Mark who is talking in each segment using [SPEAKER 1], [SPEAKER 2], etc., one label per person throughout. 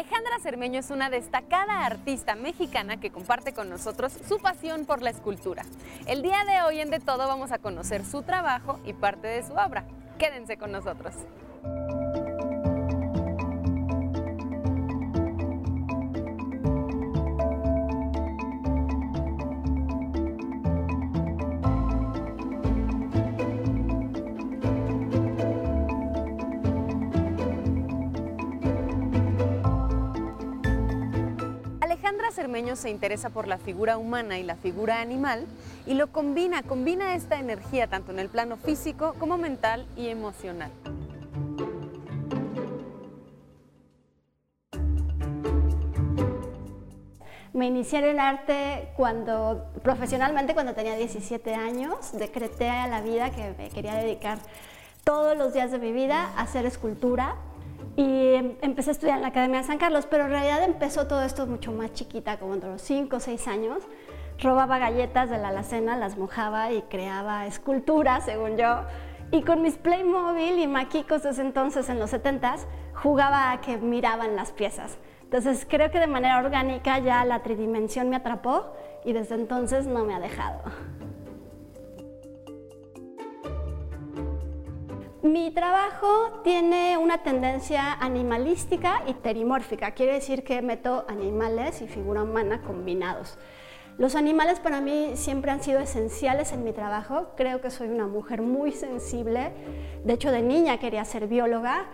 [SPEAKER 1] Alejandra Cermeño es una destacada artista mexicana que comparte con nosotros su pasión por la escultura. El día de hoy en De Todo vamos a conocer su trabajo y parte de su obra. Quédense con nosotros. Se interesa por la figura humana y la figura animal y lo combina, combina esta energía tanto en el plano físico como mental y emocional.
[SPEAKER 2] Me inicié en el arte cuando, profesionalmente cuando tenía 17 años, decreté a la vida que me quería dedicar todos los días de mi vida a hacer escultura y em, empecé a estudiar en la Academia de San Carlos, pero en realidad empezó todo esto mucho más chiquita, como entre los 5 o 6 años. Robaba galletas de la alacena, las mojaba y creaba esculturas, según yo. Y con mis Playmobil y maquicos desde entonces, en los 70s, jugaba a que miraban las piezas. Entonces creo que de manera orgánica ya la tridimensión me atrapó y desde entonces no me ha dejado. Mi trabajo tiene una tendencia animalística y terimórfica, quiere decir que meto animales y figura humana combinados. Los animales para mí siempre han sido esenciales en mi trabajo, creo que soy una mujer muy sensible, de hecho de niña quería ser bióloga,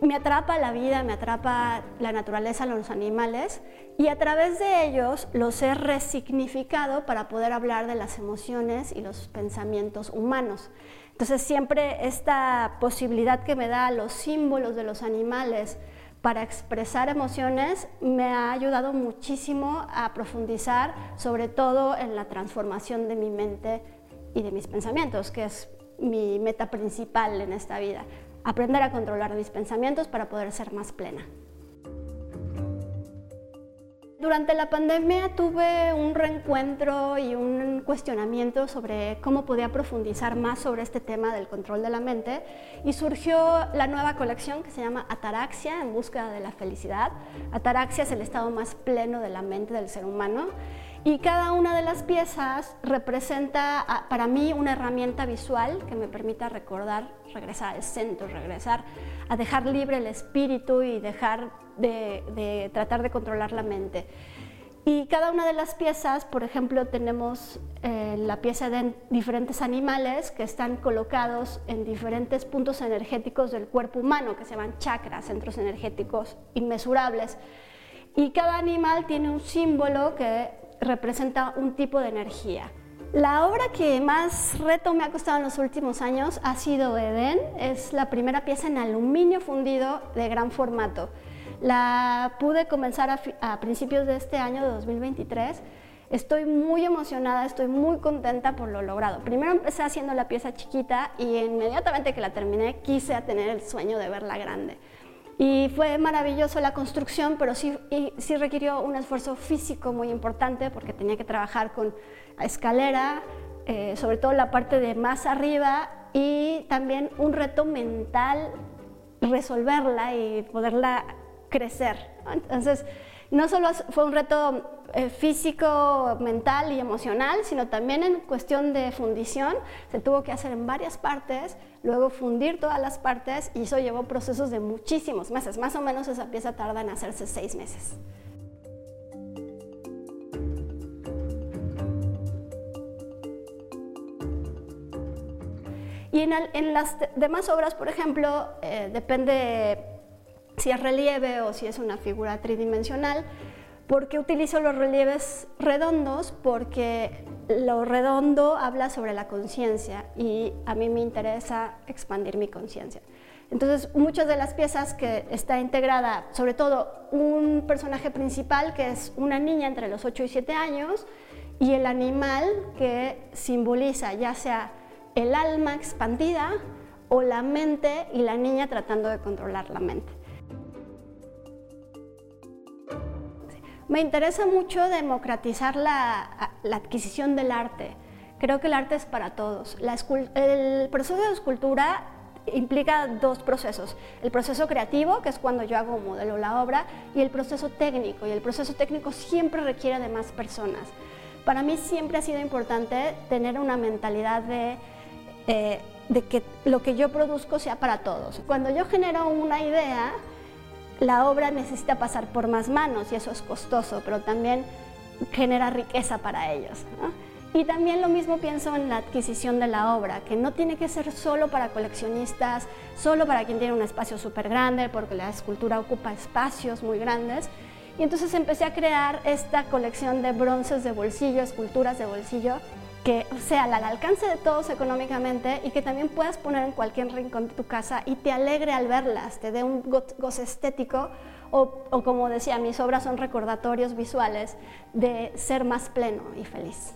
[SPEAKER 2] me atrapa la vida, me atrapa la naturaleza, los animales. Y a través de ellos los he resignificado para poder hablar de las emociones y los pensamientos humanos. Entonces siempre esta posibilidad que me da los símbolos de los animales para expresar emociones me ha ayudado muchísimo a profundizar, sobre todo en la transformación de mi mente y de mis pensamientos, que es mi meta principal en esta vida. Aprender a controlar mis pensamientos para poder ser más plena. Durante la pandemia tuve un reencuentro y un cuestionamiento sobre cómo podía profundizar más sobre este tema del control de la mente y surgió la nueva colección que se llama Ataraxia en búsqueda de la felicidad. Ataraxia es el estado más pleno de la mente del ser humano y cada una de las piezas representa ah, para mí una herramienta visual que me permita recordar, regresar al centro, regresar a dejar libre el espíritu y dejar de, tratar de controlar la mente. Y cada una de las piezas, por ejemplo, tenemos eh, la pieza de diferentes animales que están colocados en diferentes puntos energéticos del cuerpo humano, que se llaman chakras, centros energéticos inmesurables. Y cada animal tiene un símbolo que representa un tipo de energía. La obra que más reto me ha costado en los últimos años ha sido Edén. Es la primera pieza en aluminio fundido de gran formato. La pude comenzar a, principios de este año, de 2023. Estoy muy emocionada, estoy muy contenta por lo logrado. Primero empecé haciendo la pieza chiquita y inmediatamente que la terminé quise tener el sueño de verla grande. Y fue maravilloso la construcción, pero sí, sí requirió un esfuerzo físico muy importante porque tenía que trabajar con escalera, eh, sobre todo la parte de más arriba y también un reto mental resolverla y poderla crecer. Entonces, no solo fue un reto eh, físico, mental y emocional, sino también en cuestión de fundición. Se tuvo que hacer en varias partes, luego fundir todas las partes y eso llevó procesos de muchísimos meses. Más o menos esa pieza tarda en hacerse seis meses. Y en, las demás obras, por ejemplo, eh, depende si es relieve o si es una figura tridimensional. ¿Por qué utilizo los relieves redondos? Porque lo redondo habla sobre la conciencia y a mí me interesa expandir mi conciencia. Entonces, muchas de las piezas que está integrada, sobre todo un personaje principal que es una niña entre los 8 y 7 años y el animal que simboliza ya sea el alma expandida o la mente y la niña tratando de controlar la mente. Me interesa mucho democratizar la, adquisición del arte. Creo que el arte es para todos. el proceso de escultura implica dos procesos. El proceso creativo, que es cuando yo hago modelo la obra, y el proceso técnico. Y el proceso técnico siempre requiere de más personas. Para mí siempre ha sido importante tener una mentalidad de, eh, de que lo que yo produzco sea para todos. Cuando yo genero una idea, la obra necesita pasar por más manos y eso es costoso, pero también genera riqueza para ellos. Y también lo mismo pienso en la adquisición de la obra, que no tiene que ser solo para coleccionistas, solo para quien tiene un espacio súper grande, porque la escultura ocupa espacios muy grandes. Y entonces empecé a crear esta colección de bronces de bolsillo, esculturas de bolsillo, que sea al alcance de todos económicamente y que también puedas poner en cualquier rincón de tu casa y te alegre al verlas, te dé un goce estético o, o como decía, mis obras son recordatorios visuales de ser más pleno y feliz.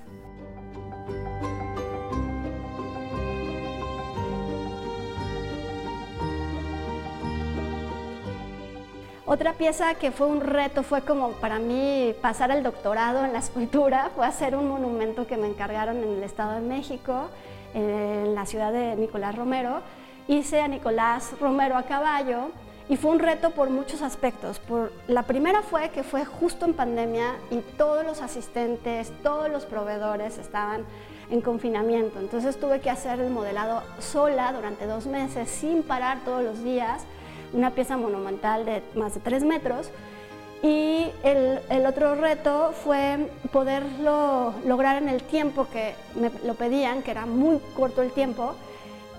[SPEAKER 2] Otra pieza que fue un reto fue como para mí pasar el doctorado en la escultura, fue hacer un monumento que me encargaron en el Estado de México, en la ciudad de Nicolás Romero. Hice a Nicolás Romero a caballo y fue un reto por muchos aspectos. Por, la primera fue que fue justo en pandemia y todos los asistentes, todos los proveedores estaban en confinamiento. Entonces tuve que hacer el modelado sola durante dos meses, sin parar todos los días una pieza monumental de más de tres metros. Y el, el, otro reto fue poderlo lograr en el tiempo que me lo pedían, que era muy corto el tiempo.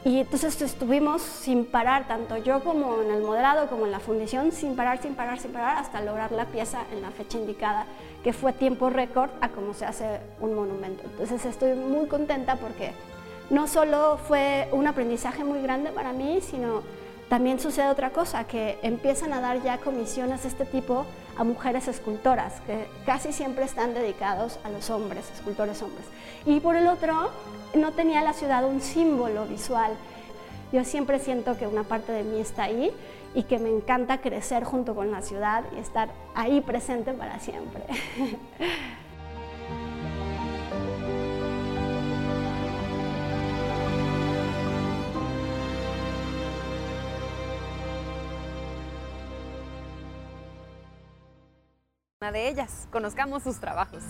[SPEAKER 2] Y entonces estuvimos sin parar, tanto yo como en el modelado, como en la fundición, sin parar, sin parar, sin parar, hasta lograr la pieza en la fecha indicada, que fue tiempo récord a cómo se hace un monumento. Entonces estoy muy contenta porque no solo fue un aprendizaje muy grande para mí, sino también sucede otra cosa, que empiezan a dar ya comisiones de este tipo a mujeres escultoras, que casi siempre están dedicados a los hombres, escultores hombres. Y por el otro, no tenía la ciudad un símbolo visual. Yo siempre siento que una parte de mí está ahí y que me encanta crecer junto con la ciudad y estar ahí presente para siempre.
[SPEAKER 1] una de ellas. Conozcamos sus trabajos.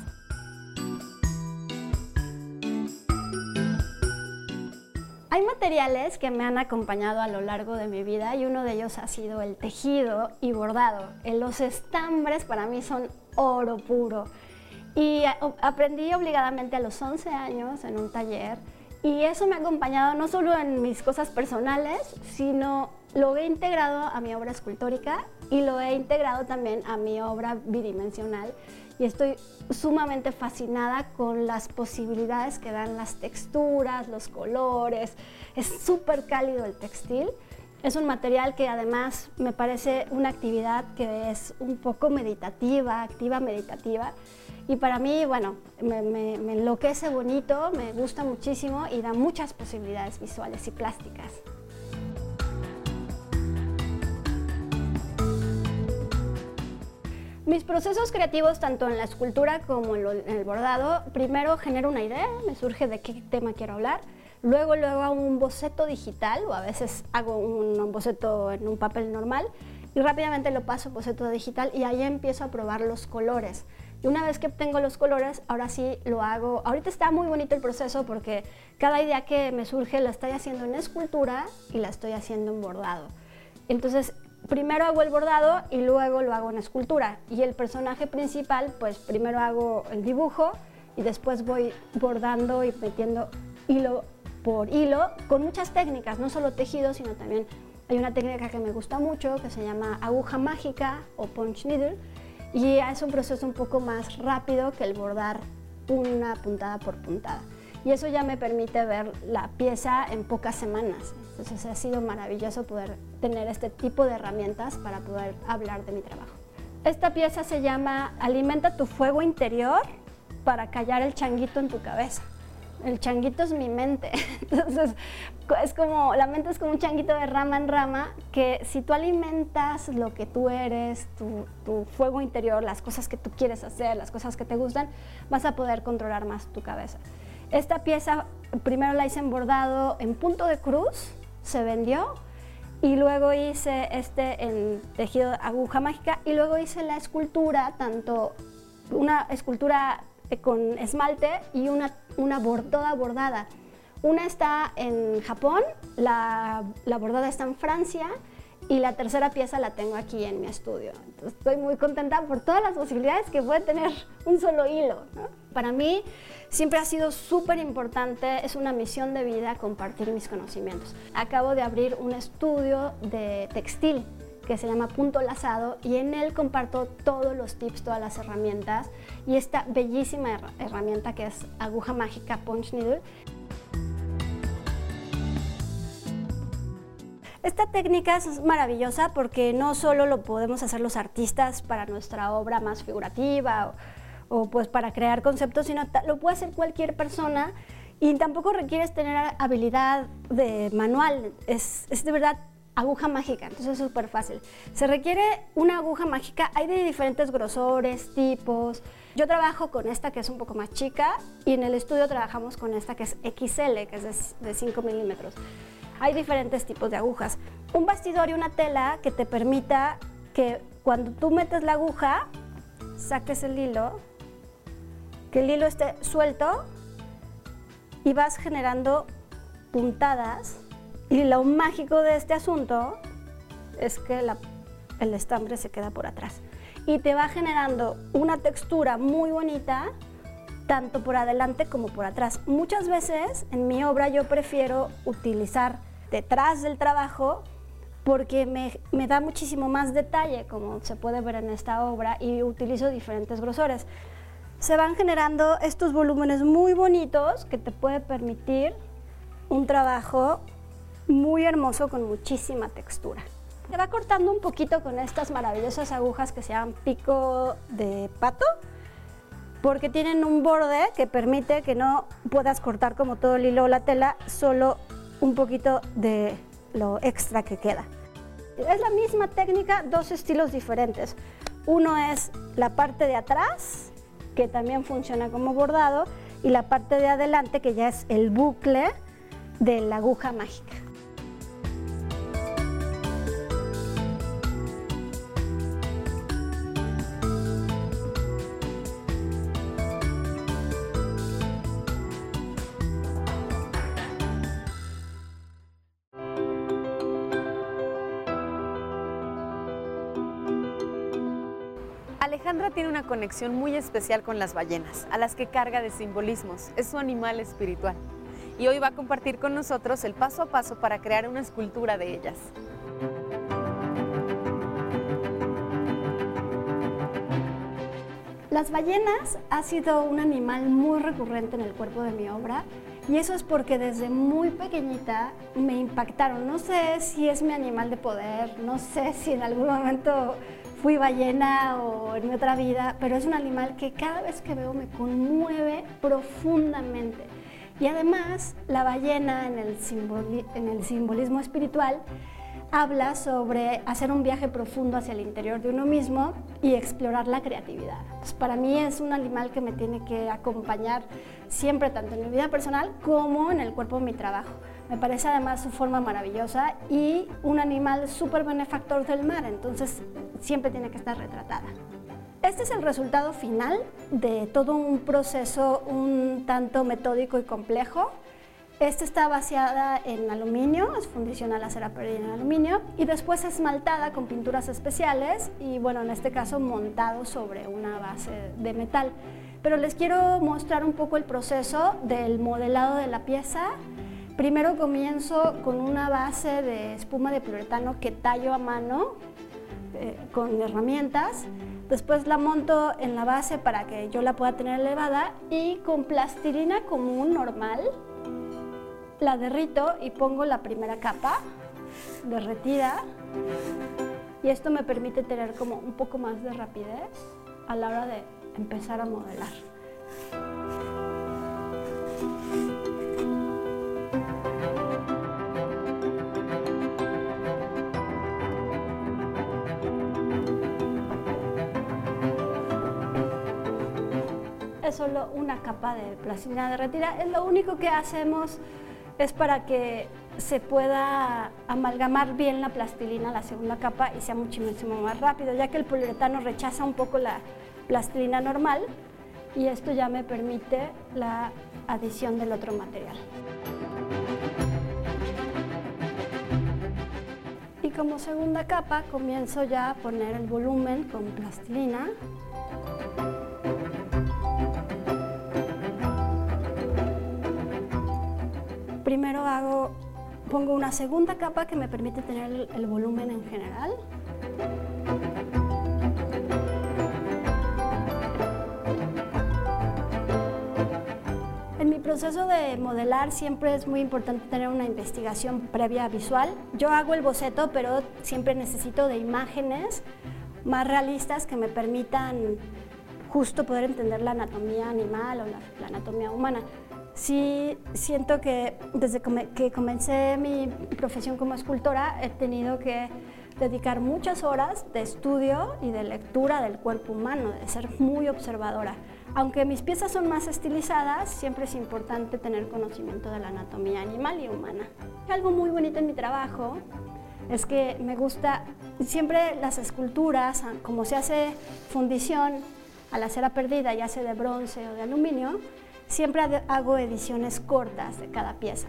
[SPEAKER 2] Hay materiales que me han acompañado a lo largo de mi vida y uno de ellos ha sido el tejido y bordado. Los estambres para mí son oro puro. Y aprendí obligadamente a los 11 años en un taller y eso me ha acompañado no solo en mis cosas personales, sino lo he integrado a mi obra escultórica y lo he integrado también a mi obra bidimensional y estoy sumamente fascinada con las posibilidades que dan las texturas, los colores. Es súper cálido el textil. Es un material que además me parece una actividad que es un poco meditativa, activa meditativa. Y para mí, bueno, me, enloquece bonito, me gusta muchísimo y da muchas posibilidades visuales y plásticas. Mis procesos creativos, tanto en la escultura como en, el bordado, primero genero una idea, me surge de qué tema quiero hablar, luego luego hago un boceto digital o a veces hago un, boceto en un papel normal y rápidamente lo paso a boceto digital y ahí empiezo a probar los colores. Y una vez que tengo los colores, ahora sí lo hago. Ahorita está muy bonito el proceso porque cada idea que me surge la estoy haciendo en escultura y la estoy haciendo en bordado. Entonces primero hago el bordado y luego lo hago en escultura. Y el personaje principal, pues primero hago el dibujo y después voy bordando y metiendo hilo por hilo con muchas técnicas, no solo tejido, sino también hay una técnica que me gusta mucho que se llama aguja mágica o punch needle y es un proceso un poco más rápido que el bordar una puntada por puntada y eso ya me permite ver la pieza en pocas semanas. Entonces ha sido maravilloso poder tener este tipo de herramientas para poder hablar de mi trabajo. Esta pieza se llama Alimenta tu fuego interior para callar el changuito en tu cabeza. El changuito es mi mente. Entonces, es como, la mente es como un changuito de rama en rama que si tú alimentas lo que tú eres, tu, tu fuego interior, las cosas que tú quieres hacer, las cosas que te gustan, vas a poder controlar más tu cabeza. Esta pieza primero la hice en bordado en punto de cruz se vendió y luego hice este en tejido aguja mágica y luego hice la escultura, tanto una escultura con esmalte y una, una toda bordada. Una está en Japón, la, la bordada está en Francia y la tercera pieza la tengo aquí en mi estudio. estoy muy contenta por todas las posibilidades que puede tener un solo hilo. Para mí siempre ha sido súper importante, es una misión de vida compartir mis conocimientos. Acabo de abrir un estudio de textil que se llama Punto Lazado y en él comparto todos los tips, todas las herramientas y esta bellísima herramienta que es aguja mágica Punch Needle Esta técnica es maravillosa porque no solo lo podemos hacer los artistas para nuestra obra más figurativa o, pues para crear conceptos, sino lo puede hacer cualquier persona y tampoco requieres tener habilidad de manual, es, es de verdad aguja mágica, entonces es súper fácil. Se requiere una aguja mágica, hay de diferentes grosores, tipos. Yo trabajo con esta que es un poco más chica y en el estudio trabajamos con esta que es XL, que es de, de 5 milímetros hay diferentes tipos de agujas. Un bastidor y una tela que te permita que cuando tú metes la aguja, saques el hilo, que el hilo esté suelto y vas generando puntadas. Y lo mágico de este asunto es que el estambre se queda por atrás. Y te va generando una textura muy bonita, tanto por adelante como por atrás. Muchas veces en mi obra yo prefiero utilizar detrás del trabajo porque me, da muchísimo más detalle, como se puede ver en esta obra, y utilizo diferentes grosores. Se van generando estos volúmenes muy bonitos que te puede permitir un trabajo muy hermoso con muchísima textura. Se va cortando un poquito con estas maravillosas agujas que se llaman pico de pato, porque tienen un borde que permite que no puedas cortar como todo el hilo o la tela, solo un poquito de lo extra que queda. Es la misma técnica, dos estilos diferentes. Uno es la parte de atrás, que también funciona como bordado, y la parte de adelante, que ya es el bucle de la aguja mágica.
[SPEAKER 1] Conexión muy especial con las ballenas, a las que carga de simbolismos. Es su animal espiritual. Y hoy va a compartir con nosotros el paso a paso para crear una escultura de ellas.
[SPEAKER 2] Las ballenas ha sido un animal muy recurrente en el cuerpo de mi obra y eso es porque desde muy pequeñita me impactaron. No sé si es mi animal de poder, no sé si en algún momento fui ballena o en mi otra vida, pero es un animal que cada vez que veo me conmueve profundamente. Y además, la ballena en el, simbolismo espiritual habla sobre hacer un viaje profundo hacia el interior de uno mismo y explorar la creatividad. para mí es un animal que me tiene que acompañar siempre, tanto en mi vida personal como en el cuerpo de mi trabajo. Me parece además su forma maravillosa y un animal súper benefactor del mar, entonces siempre tiene que estar retratada. Este es el resultado final de todo un proceso un tanto metódico y complejo. Esta está vaciada en aluminio, es fundición a la cera en aluminio y después esmaltada con pinturas especiales y bueno, en este caso montado sobre una base de metal. Pero les quiero mostrar un poco el proceso del modelado de la pieza, Primero comienzo con una base de espuma de poliuretano que tallo a mano eh, con herramientas. Después la monto en la base para que yo la pueda tener elevada y con plastilina común normal la derrito y pongo la primera capa derretida y esto me permite tener como un poco más de rapidez a la hora de empezar a modelar. Solo una capa de plastilina derretida. Es lo único que hacemos es para que se pueda amalgamar bien la plastilina, la segunda capa, y sea muchísimo más rápido, ya que el poliuretano rechaza un poco la plastilina normal y esto ya me permite la adición del otro material. Y como segunda capa comienzo ya a poner el volumen con plastilina. Primero hago, pongo una segunda capa que me permite tener el, volumen en general. proceso de modelar siempre es muy importante tener una investigación previa visual. Yo hago el boceto, pero siempre necesito de imágenes más realistas que me permitan justo poder entender la anatomía animal o la, anatomía humana. Sí siento que desde que comencé mi profesión como escultora he tenido que dedicar muchas horas de estudio y de lectura del cuerpo humano, de ser muy observadora. Aunque mis piezas son más estilizadas, siempre es importante tener conocimiento de la anatomía animal y humana. Algo muy bonito en mi trabajo es que me gusta siempre las esculturas, como se hace fundición a la cera perdida, ya sea de bronce o de aluminio, siempre hago ediciones cortas de cada pieza.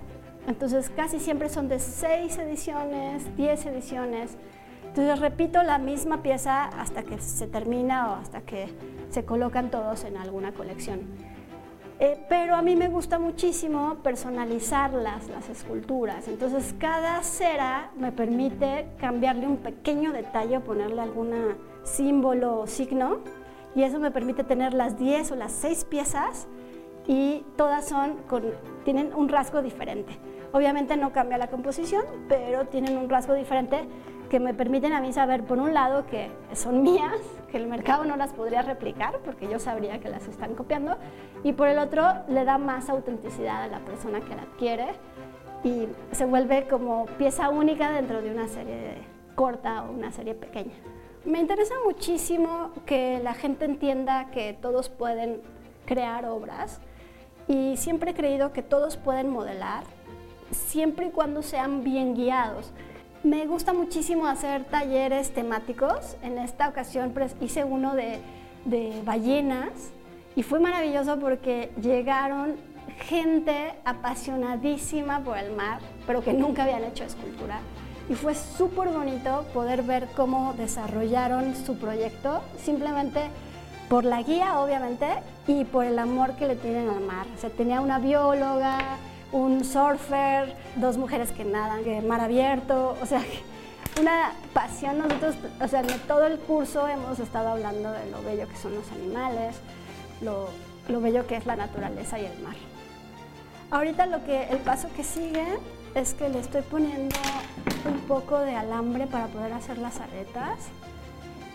[SPEAKER 2] Entonces casi siempre son de 6 ediciones, 10 ediciones. Entonces repito la misma pieza hasta que se termina o hasta que se colocan todos en alguna colección. Eh, pero a mí me gusta muchísimo personalizarlas, las esculturas. Entonces cada cera me permite cambiarle un pequeño detalle, ponerle algún símbolo o signo, y eso me permite tener las 10 o las 6 piezas y todas son con, tienen un rasgo diferente. Obviamente no cambia la composición, pero tienen un rasgo diferente que me permiten a mí saber, por un lado, que son mías, que el mercado no las podría replicar, porque yo sabría que las están copiando, y por el otro, le da más autenticidad a la persona que la adquiere y se vuelve como pieza única dentro de una serie corta o una serie pequeña. Me interesa muchísimo que la gente entienda que todos pueden crear obras y siempre he creído que todos pueden modelar siempre y cuando sean bien guiados. Me gusta muchísimo hacer talleres temáticos. En esta ocasión hice uno de, ballenas y fue maravilloso porque llegaron gente apasionadísima por el mar, pero que nunca habían hecho escultura. Y fue súper bonito poder ver cómo desarrollaron su proyecto, simplemente por la guía, obviamente, y por el amor que le tienen al mar. O sea, tenía una bióloga, un surfer, dos mujeres que nadan, que mar abierto, o sea, una pasión. Nosotros, o sea, en todo el curso hemos estado hablando de lo bello que son los animales, lo, lo bello que es la naturaleza y el mar. Ahorita lo que, el paso que sigue es que le estoy poniendo un poco de alambre para poder hacer las aretas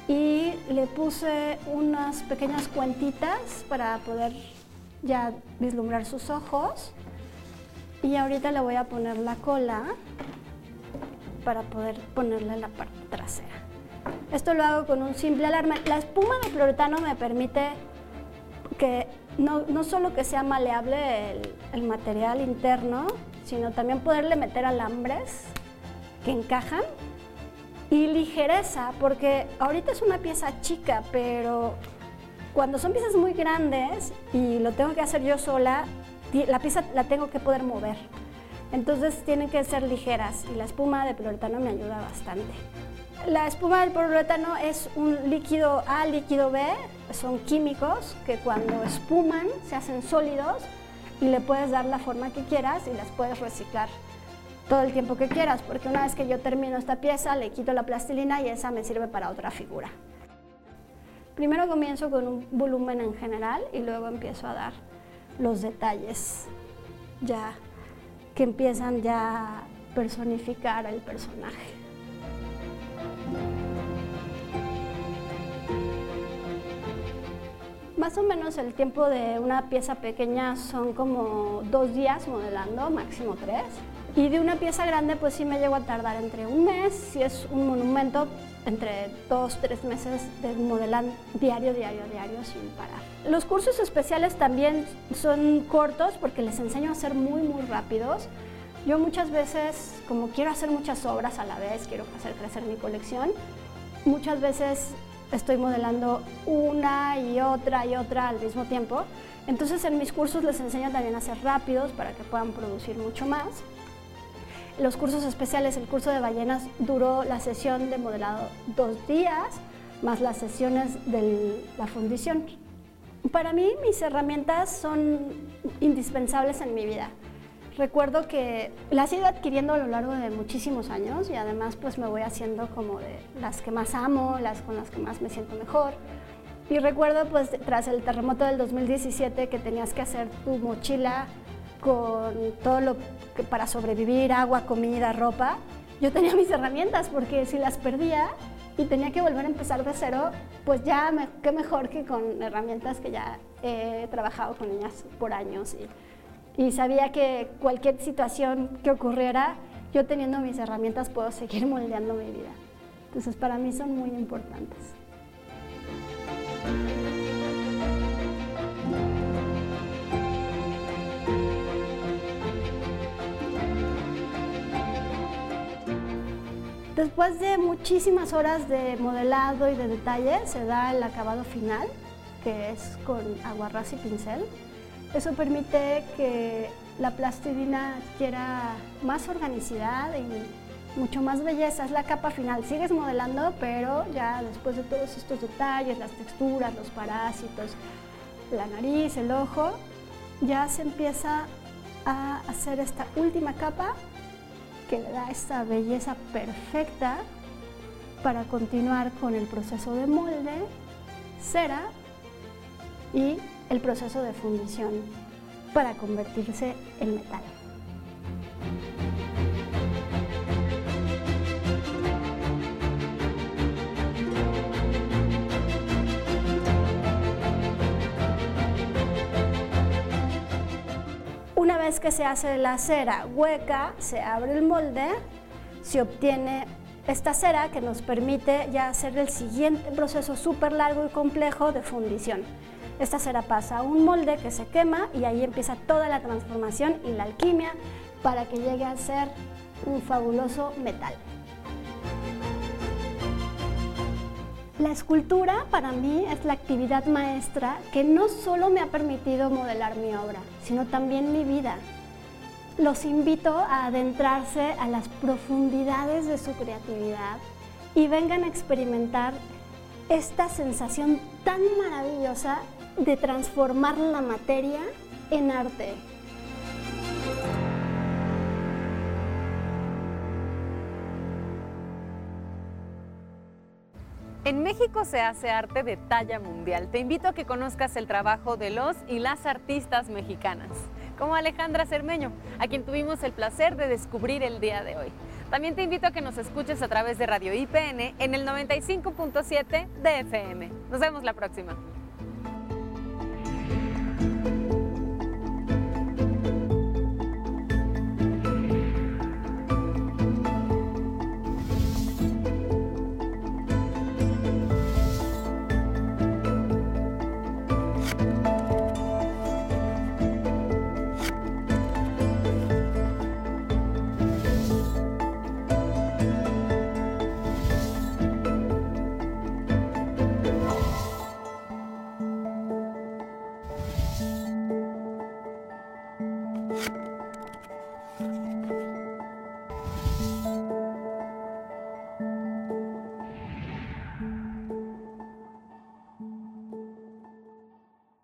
[SPEAKER 2] y le puse unas pequeñas cuentitas para poder ya vislumbrar sus ojos y ahorita le voy a poner la cola para poder ponerle la parte trasera. Esto lo hago con un simple alarme. La espuma de fluoretano me permite que no, no solo que sea maleable el, material interno, sino también poderle meter alambres que encajan y ligereza, porque ahorita es una pieza chica, pero cuando son piezas muy grandes y lo tengo que hacer yo sola, la pieza la tengo que poder mover. Entonces tienen que ser ligeras y la espuma de poliuretano me ayuda bastante. La espuma del poliuretano es un líquido A, líquido B, son químicos que cuando espuman se hacen sólidos y le puedes dar la forma que quieras y las puedes reciclar todo el tiempo que quieras, porque una vez que yo termino esta pieza le quito la plastilina y esa me sirve para otra figura. Primero comienzo con un volumen en general y luego empiezo a dar los detalles ya que empiezan ya a personificar el personaje. Más o menos el tiempo de una pieza pequeña son como dos días modelando, máximo tres. Y de una pieza grande pues sí me llego a tardar entre un mes, si es un monumento, entre dos, tres meses de modelar diario, diario, diario sin parar. Los cursos especiales también son cortos porque les enseño a ser muy, muy rápidos. Yo muchas veces, como quiero hacer muchas obras a la vez, quiero hacer crecer mi colección, muchas veces estoy modelando una y otra y otra al mismo tiempo. Entonces en mis cursos les enseño también a ser rápidos para que puedan producir mucho más. Los cursos especiales, el curso de ballenas duró la sesión de modelado dos días, más las sesiones de la fundición. Para mí mis herramientas son indispensables en mi vida. Recuerdo que las he ido adquiriendo a lo largo de muchísimos años y además pues me voy haciendo como de las que más amo, las con las que más me siento mejor. Y recuerdo pues tras el terremoto del 2017 que tenías que hacer tu mochila con todo lo que para sobrevivir, agua, comida, ropa. Yo tenía mis herramientas porque si las perdía y tenía que volver a empezar de cero, pues ya qué mejor que con herramientas que ya he trabajado con ellas por años y, y sabía que cualquier situación que ocurriera, yo teniendo mis herramientas puedo seguir moldeando mi vida. Entonces para mí son muy importantes. Después de muchísimas horas de modelado y de detalle, se da el acabado final, que es con aguarrás y pincel. Eso permite que la plastilina adquiera más organicidad y mucho más belleza. Es la capa final. Sigues modelando, pero ya después de todos estos detalles, las texturas, los parásitos, la nariz, el ojo, ya se empieza a hacer esta última capa que le da esta belleza perfecta para continuar con el proceso de molde, cera y el proceso de fundición para convertirse en metal. Vez que se hace la cera hueca, se abre el molde, se obtiene esta cera que nos permite ya hacer el siguiente proceso súper largo y complejo de fundición. Esta cera pasa a un molde que se quema y ahí empieza toda la transformación y la alquimia para que llegue a ser un fabuloso metal. La escultura para mí es la actividad maestra que no solo me ha permitido modelar mi obra, sino también mi vida. Los invito a adentrarse a las profundidades de su creatividad y vengan a experimentar esta sensación tan maravillosa de transformar la materia en arte.
[SPEAKER 1] En México se hace arte de talla mundial. Te invito a que conozcas el trabajo de los y las artistas mexicanas, como Alejandra Cermeño, a quien tuvimos el placer de descubrir el día de hoy. También te invito a que nos escuches a través de Radio IPN en el 95.7 de FM. Nos vemos la próxima.